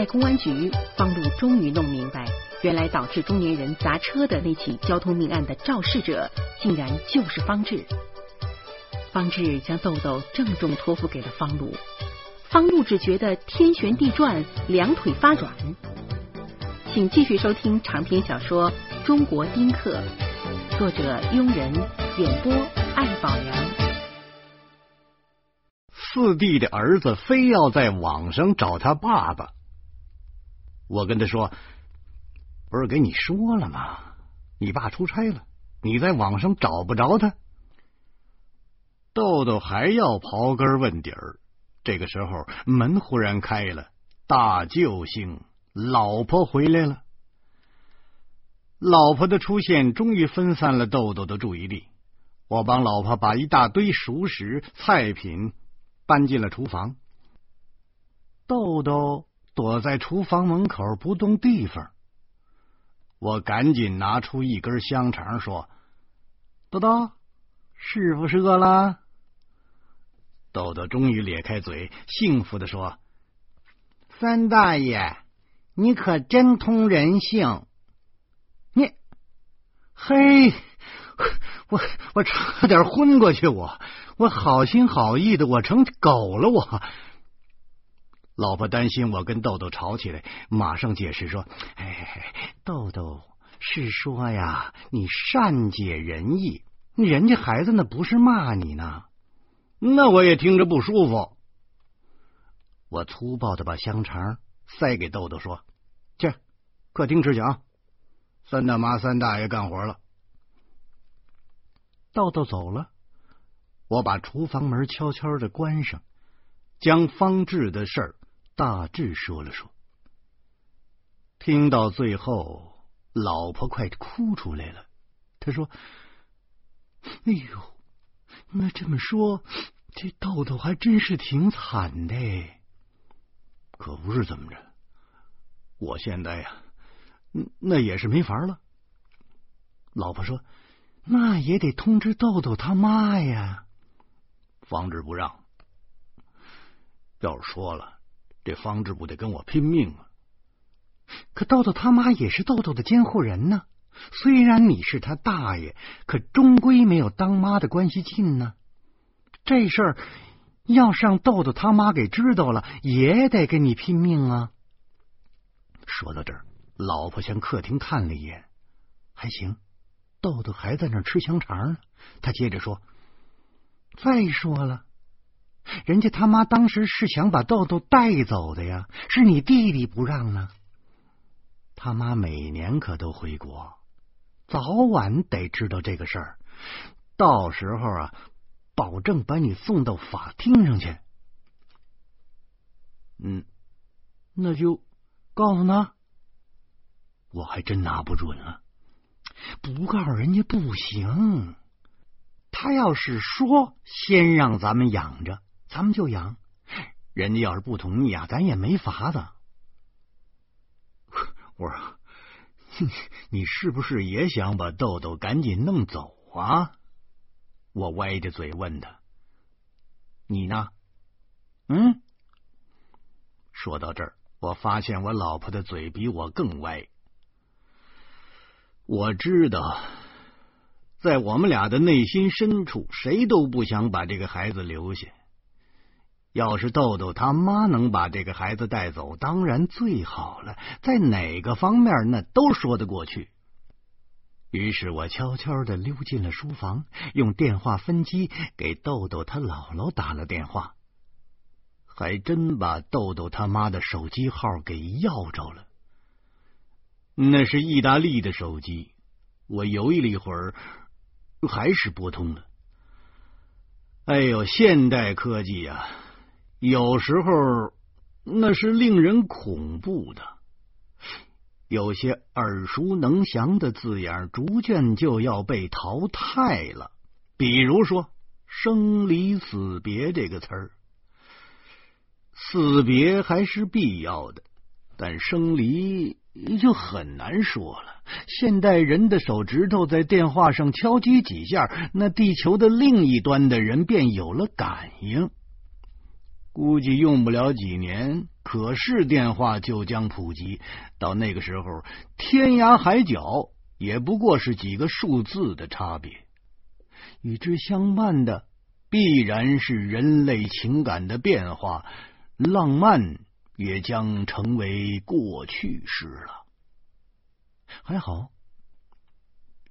在公安局，方路终于弄明白，原来导致中年人砸车的那起交通命案的肇事者，竟然就是方志。方志将豆豆郑重托付给了方路，方路只觉得天旋地转，两腿发软。请继续收听长篇小说《中国丁克》，作者庸人，演播艾宝良。四弟的儿子非要在网上找他爸爸，我跟他说：“不是给你说了吗？你爸出差了，你在网上找不着他。”豆豆还要刨根问底儿。这个时候，门忽然开了，大救星，老婆回来了。老婆的出现终于分散了豆豆的注意力。我帮老婆把一大堆熟食菜品。搬进了厨房，豆豆躲在厨房门口不动地方。我赶紧拿出一根香肠，说：“豆豆，师傅饿了。”豆豆终于咧开嘴，幸福的说：“三大爷，你可真通人性！你，嘿。”我我差点昏过去，我我好心好意的，我成狗了，我。老婆担心我跟豆豆吵起来，马上解释说：“哎，豆豆是说呀，你善解人意，人家孩子那不是骂你呢。”那我也听着不舒服。我粗暴的把香肠塞给豆豆，说：“去客厅吃去啊，三大妈、三大爷干活了。”豆豆走了，我把厨房门悄悄的关上，将方志的事儿大致说了说。听到最后，老婆快哭出来了。她说：“哎呦，那这么说，这豆豆还真是挺惨的。可不是怎么着，我现在呀，那也是没法了。”老婆说。那也得通知豆豆他妈呀！方志不让，要是说了，这方志不得跟我拼命啊！可豆豆他妈也是豆豆的监护人呢，虽然你是他大爷，可终归没有当妈的关系近呢。这事儿要是让豆豆他妈给知道了，也得跟你拼命啊！说到这儿，老婆向客厅看了一眼，还行。豆豆还在那吃香肠呢，他接着说：“再说了，人家他妈当时是想把豆豆带走的呀，是你弟弟不让呢。他妈每年可都回国，早晚得知道这个事儿，到时候啊，保证把你送到法庭上去。嗯，那就告诉他，我还真拿不准了。”不告诉人家不行，他要是说先让咱们养着，咱们就养；人家要是不同意啊，咱也没法子。我说，你是不是也想把豆豆赶紧弄走啊？我歪着嘴问他：“你呢？”嗯。说到这儿，我发现我老婆的嘴比我更歪。我知道，在我们俩的内心深处，谁都不想把这个孩子留下。要是豆豆他妈能把这个孩子带走，当然最好了，在哪个方面那都说得过去。于是我悄悄的溜进了书房，用电话分机给豆豆他姥姥打了电话，还真把豆豆他妈的手机号给要着了。那是意大利的手机，我犹豫了一会儿，还是拨通了。哎呦，现代科技啊，有时候那是令人恐怖的。有些耳熟能详的字眼，逐渐就要被淘汰了。比如说“生离死别”这个词儿，死别还是必要的，但生离。就很难说了。现代人的手指头在电话上敲击几下，那地球的另一端的人便有了感应。估计用不了几年，可视电话就将普及。到那个时候，天涯海角也不过是几个数字的差别。与之相伴的，必然是人类情感的变化，浪漫也将成为过去式了。还好，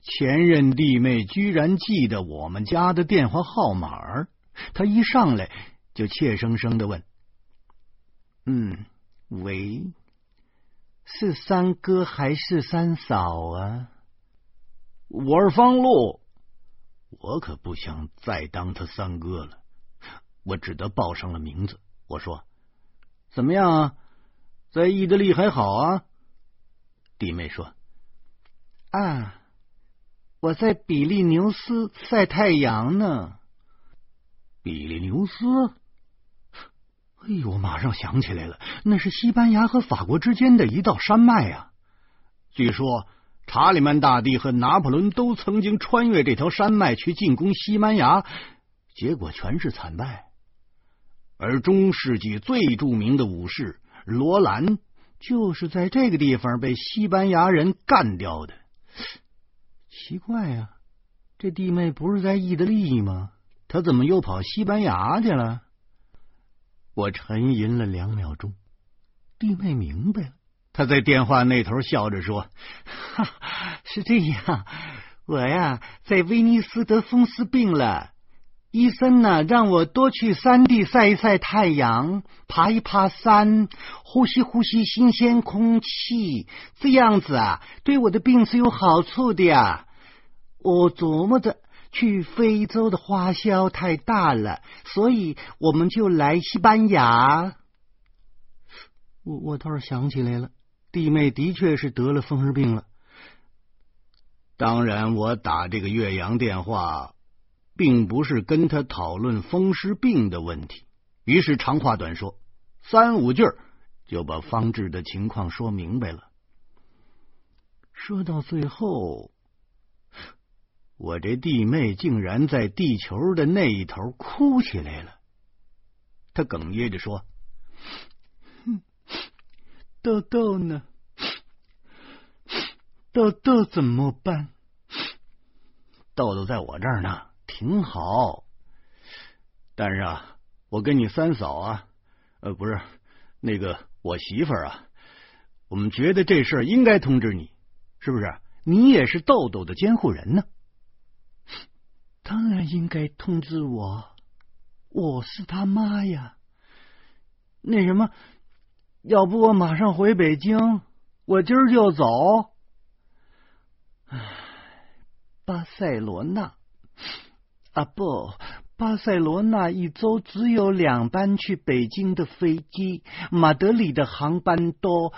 前任弟妹居然记得我们家的电话号码。他一上来就怯生生的问：“嗯，喂，是三哥还是三嫂啊？”我是方路，我可不想再当他三哥了，我只得报上了名字。我说：“怎么样啊？在意大利还好啊？”弟妹说：“啊，我在比利牛斯晒太阳呢。”比利牛斯，哎呦！我马上想起来了，那是西班牙和法国之间的一道山脉啊。据说查理曼大帝和拿破仑都曾经穿越这条山脉去进攻西班牙，结果全是惨败。而中世纪最著名的武士罗兰，就是在这个地方被西班牙人干掉的。奇怪呀，这弟妹不是在意大利吗？他怎么又跑西班牙去了？我沉吟了两秒钟，弟妹明白了。他在电话那头笑着说：“哈，是这样，我呀在威尼斯得风湿病了，医生呢让我多去山地晒一晒太阳，爬一爬山，呼吸呼吸新鲜空气，这样子啊对我的病是有好处的呀。我琢磨着。”去非洲的花销太大了，所以我们就来西班牙。我我倒是想起来了，弟妹的确是得了风湿病了。当然，我打这个岳阳电话，并不是跟他讨论风湿病的问题。于是长话短说，三五句就把方志的情况说明白了。说到最后。我这弟妹竟然在地球的那一头哭起来了。她哽咽着说：“豆豆呢？豆豆怎么办？豆豆在我这儿呢，挺好。但是啊，我跟你三嫂啊，呃，不是那个我媳妇儿啊，我们觉得这事儿应该通知你，是不是？你也是豆豆的监护人呢。”当然应该通知我，我是他妈呀。那什么，要不我马上回北京，我今儿就走。唉，巴塞罗那啊，不，巴塞罗那一周只有两班去北京的飞机，马德里的航班多。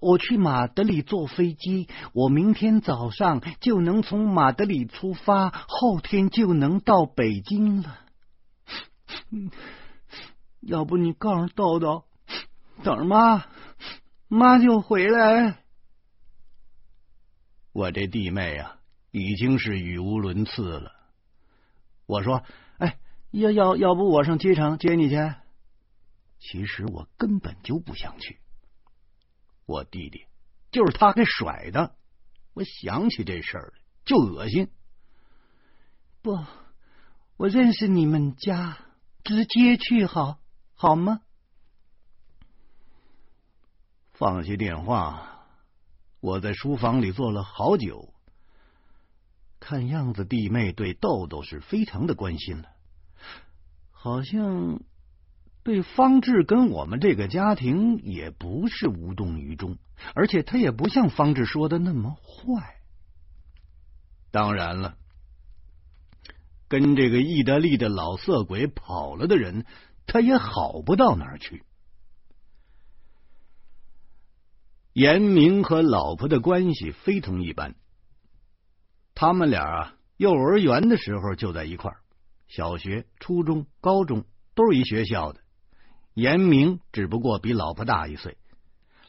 我去马德里坐飞机，我明天早上就能从马德里出发，后天就能到北京了。要不你告诉豆豆，等着妈，妈就回来。我这弟妹啊，已经是语无伦次了。我说：“哎，要要要不我上机场接你去？”其实我根本就不想去。我弟弟就是他给甩的，我想起这事儿就恶心。不，我认识你们家，直接去好好吗？放下电话，我在书房里坐了好久。看样子弟妹对豆豆是非常的关心了，好像。对方志跟我们这个家庭也不是无动于衷，而且他也不像方志说的那么坏。当然了，跟这个意大利的老色鬼跑了的人，他也好不到哪儿去。严明和老婆的关系非同一般，他们俩啊，幼儿园的时候就在一块儿，小学、初中、高中都是一学校的。严明只不过比老婆大一岁，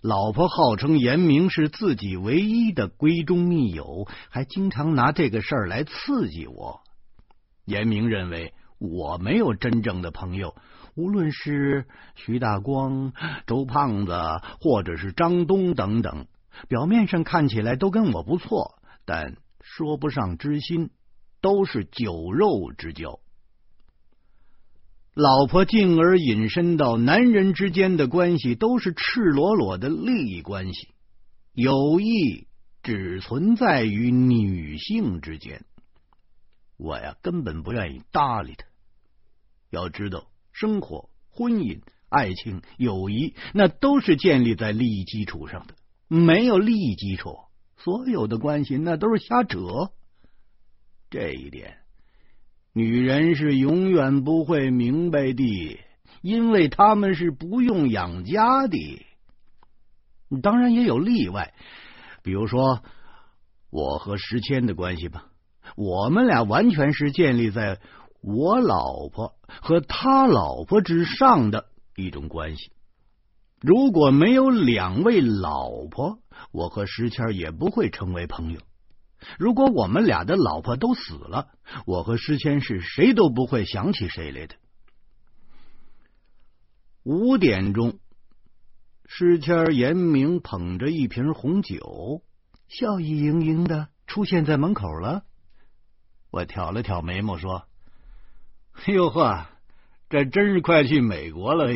老婆号称严明是自己唯一的闺中密友，还经常拿这个事儿来刺激我。严明认为我没有真正的朋友，无论是徐大光、周胖子，或者是张东等等，表面上看起来都跟我不错，但说不上知心，都是酒肉之交。老婆进而引申到男人之间的关系都是赤裸裸的利益关系，友谊只存在于女性之间。我呀，根本不愿意搭理他。要知道，生活、婚姻、爱情、友谊，那都是建立在利益基础上的。没有利益基础，所有的关系那都是瞎扯。这一点。女人是永远不会明白的，因为他们是不用养家的。当然也有例外，比如说我和石谦的关系吧，我们俩完全是建立在我老婆和他老婆之上的一种关系。如果没有两位老婆，我和石谦也不会成为朋友。如果我们俩的老婆都死了，我和诗谦是谁都不会想起谁来的。五点钟，施谦严明捧着一瓶红酒，笑意盈盈的出现在门口了。我挑了挑眉毛说：“哟呵，这真是快去美国了！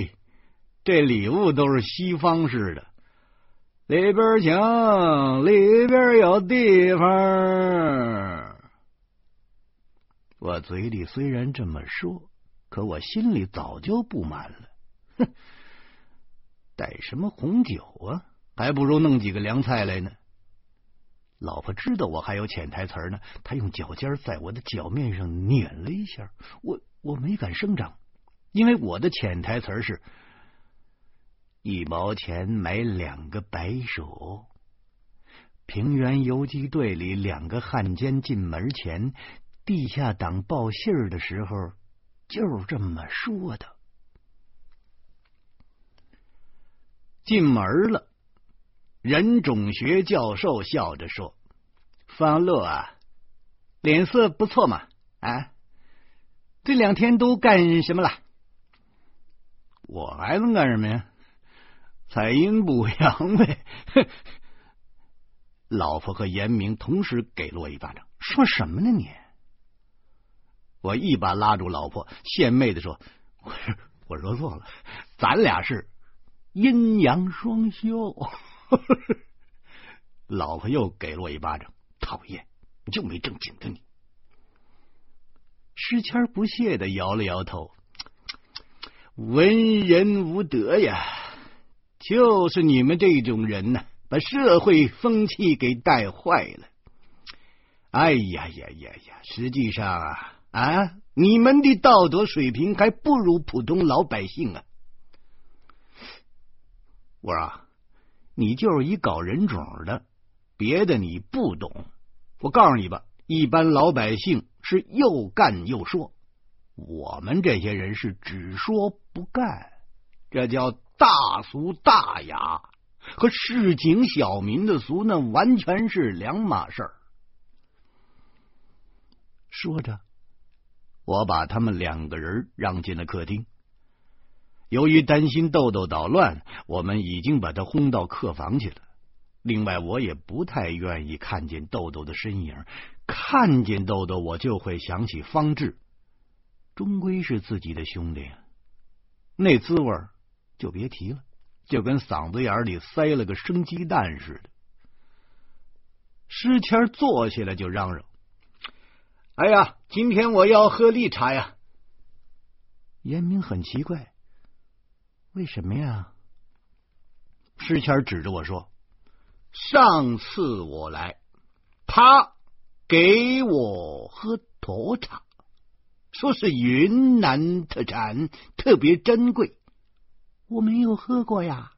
这礼物都是西方式的。”里边请，里边有地方。我嘴里虽然这么说，可我心里早就不满了。哼，带什么红酒啊？还不如弄几个凉菜来呢。老婆知道我还有潜台词呢，她用脚尖在我的脚面上碾了一下，我我没敢声张，因为我的潜台词是。一毛钱买两个白薯。平原游击队里两个汉奸进门前，地下党报信儿的时候，就这么说的。进门了，人种学教授笑着说：“方乐啊，脸色不错嘛，啊，这两天都干什么了？我还能干什么呀？”采阴补阳呗！老婆和严明同时给了我一巴掌，说什么呢你？我一把拉住老婆，献媚的说：“我 我说错了，咱俩是阴阳双修。”老婆又给了我一巴掌，讨厌，就没正经的你。诗谦不屑的摇了摇头：“ 文人无德呀。”就是你们这种人呢，把社会风气给带坏了。哎呀呀呀呀！实际上啊啊，你们的道德水平还不如普通老百姓啊。我说，你就是一搞人种的，别的你不懂。我告诉你吧，一般老百姓是又干又说，我们这些人是只说不干，这叫。大俗大雅和市井小民的俗，那完全是两码事儿。说着，我把他们两个人让进了客厅。由于担心豆豆捣乱，我们已经把他轰到客房去了。另外，我也不太愿意看见豆豆的身影。看见豆豆，我就会想起方志，终归是自己的兄弟，那滋味儿。就别提了，就跟嗓子眼里塞了个生鸡蛋似的。诗谦坐下来就嚷嚷：“哎呀，今天我要喝绿茶呀！”严明很奇怪，为什么呀？诗谦指着我说：“上次我来，他给我喝沱茶，说是云南特产，特别珍贵。”我没有喝过呀，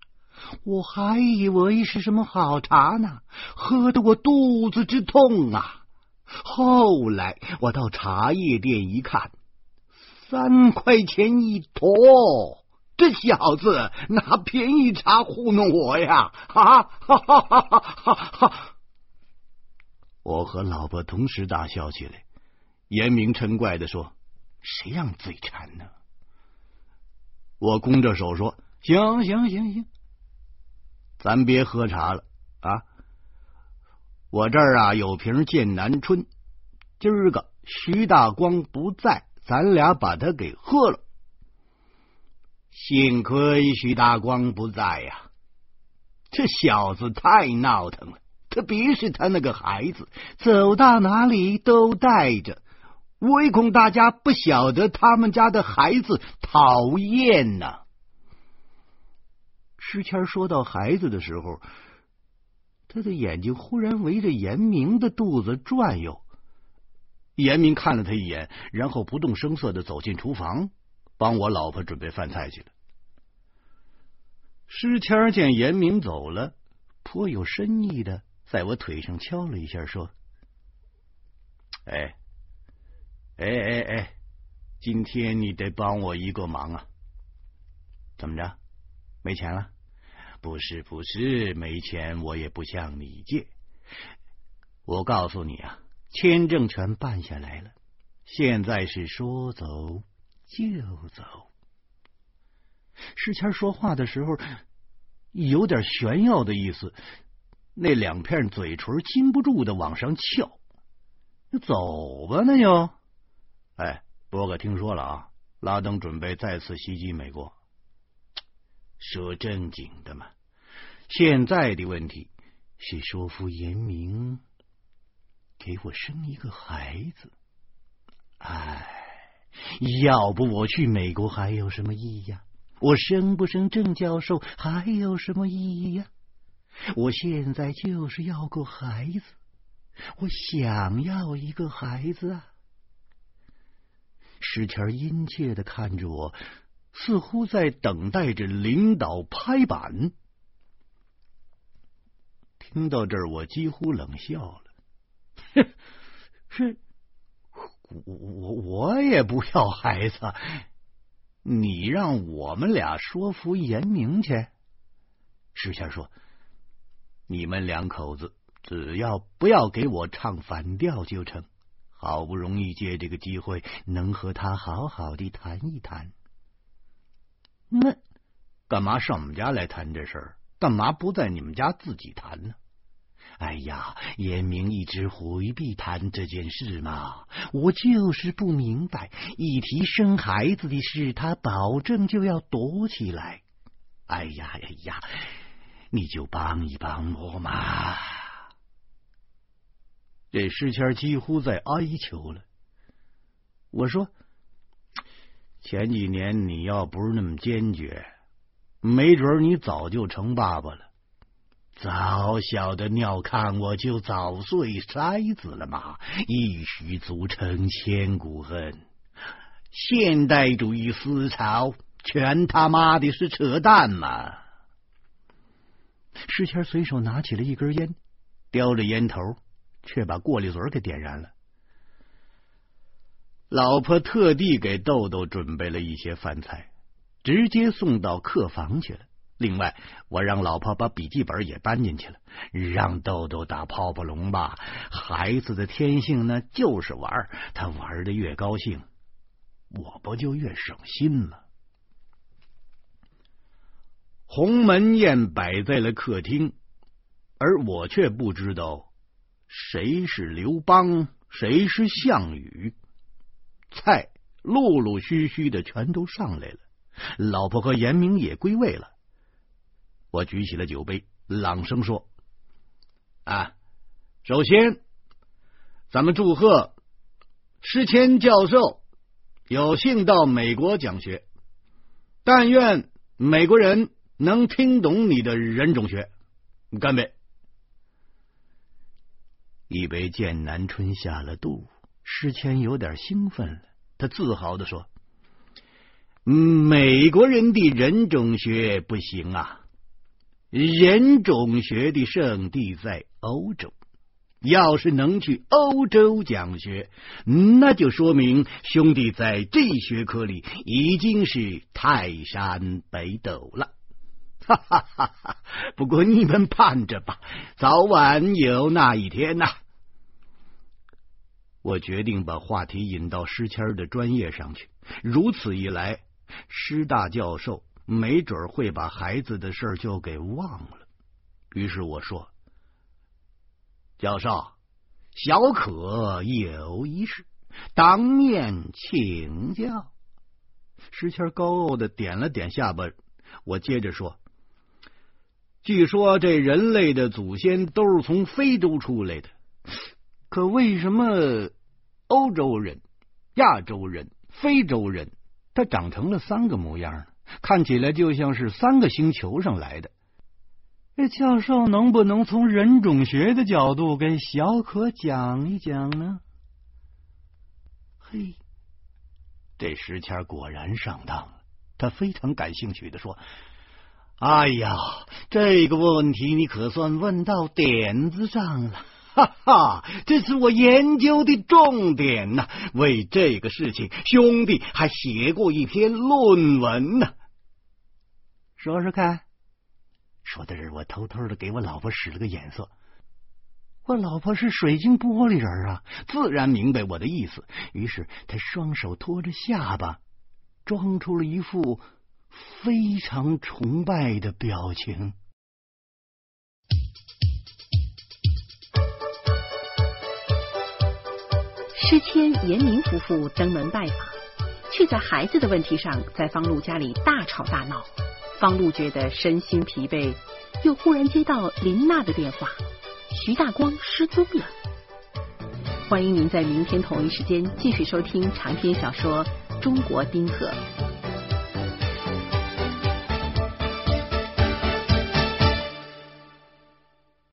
我还以为是什么好茶呢，喝得我肚子之痛啊！后来我到茶叶店一看，三块钱一坨，这小子拿便宜茶糊弄我呀！哈哈哈哈哈哈！我和老婆同时大笑起来。严明嗔怪的说：“谁让你嘴馋呢？我弓着手说：“行行行行，咱别喝茶了啊！我这儿啊有瓶剑南春，今儿个徐大光不在，咱俩把它给喝了。幸亏徐大光不在呀，这小子太闹腾了。特别是他那个孩子，走到哪里都带着。”唯恐大家不晓得他们家的孩子讨厌呢。诗谦说到孩子的时候，他的眼睛忽然围着严明的肚子转悠。严明看了他一眼，然后不动声色的走进厨房，帮我老婆准备饭菜去了。诗谦见严明走了，颇有深意的在我腿上敲了一下，说：“哎。”哎哎哎！今天你得帮我一个忙啊！怎么着？没钱了？不是不是，没钱我也不向你借。我告诉你啊，签证全办下来了，现在是说走就走。石谦说话的时候有点炫耀的意思，那两片嘴唇禁不住的往上翘。走吧，那就。哎，波哥听说了啊，拉登准备再次袭击美国。说正经的嘛，现在的问题是说服严明给我生一个孩子。哎，要不我去美国还有什么意义呀？我生不生郑教授还有什么意义呀？我现在就是要个孩子，我想要一个孩子啊。石谦殷切的看着我，似乎在等待着领导拍板。听到这儿，我几乎冷笑了。哼 是，我我我也不要孩子，你让我们俩说服严明去。石谦说：“你们两口子只要不要给我唱反调就成。”好不容易借这个机会，能和他好好的谈一谈。那干嘛上我们家来谈这事儿？干嘛不在你们家自己谈呢？哎呀，严明一直回避谈这件事嘛，我就是不明白。一提生孩子的事，他保证就要躲起来。哎呀哎呀，你就帮一帮我嘛！这诗谦几乎在哀求了。我说：“前几年你要不是那么坚决，没准你早就成爸爸了。早晓得尿炕，我就早碎筛子了嘛！一许足成千古恨。现代主义思潮，全他妈的是扯淡嘛！”诗谦随手拿起了一根烟，叼着烟头。却把过滤嘴给点燃了。老婆特地给豆豆准备了一些饭菜，直接送到客房去了。另外，我让老婆把笔记本也搬进去了，让豆豆打泡泡龙吧。孩子的天性呢，就是玩，他玩的越高兴，我不就越省心吗？鸿门宴摆在了客厅，而我却不知道。谁是刘邦？谁是项羽？菜陆陆续续的全都上来了，老婆和严明也归位了。我举起了酒杯，朗声说：“啊，首先，咱们祝贺施谦教授有幸到美国讲学，但愿美国人能听懂你的人种学。干杯！”一杯剑南春下了肚，诗谦有点兴奋了。他自豪的说：“美国人的人种学不行啊，人种学的圣地在欧洲。要是能去欧洲讲学，那就说明兄弟在这学科里已经是泰山北斗了。”哈哈哈哈！不过你们盼着吧，早晚有那一天呐。我决定把话题引到施谦的专业上去。如此一来，师大教授没准会把孩子的事就给忘了。于是我说：“教授，小可有一事，当面请教。”石谦高傲的点了点下巴。我接着说：“据说这人类的祖先都是从非洲出来的，可为什么？”欧洲人、亚洲人、非洲人，他长成了三个模样，看起来就像是三个星球上来的。这教授能不能从人种学的角度给小可讲一讲呢？嘿，这石谦果然上当了，他非常感兴趣的说：“哎呀，这个问题你可算问到点子上了。”哈哈，这是我研究的重点呐！为这个事情，兄弟还写过一篇论文呢。说说看，说的是我偷偷的给我老婆使了个眼色。我老婆是水晶玻璃人啊，自然明白我的意思。于是她双手托着下巴，装出了一副非常崇拜的表情。诗谦、严明夫妇登门拜访，却在孩子的问题上在方露家里大吵大闹。方露觉得身心疲惫，又忽然接到林娜的电话，徐大光失踪了。欢迎您在明天同一时间继续收听长篇小说《中国丁克》。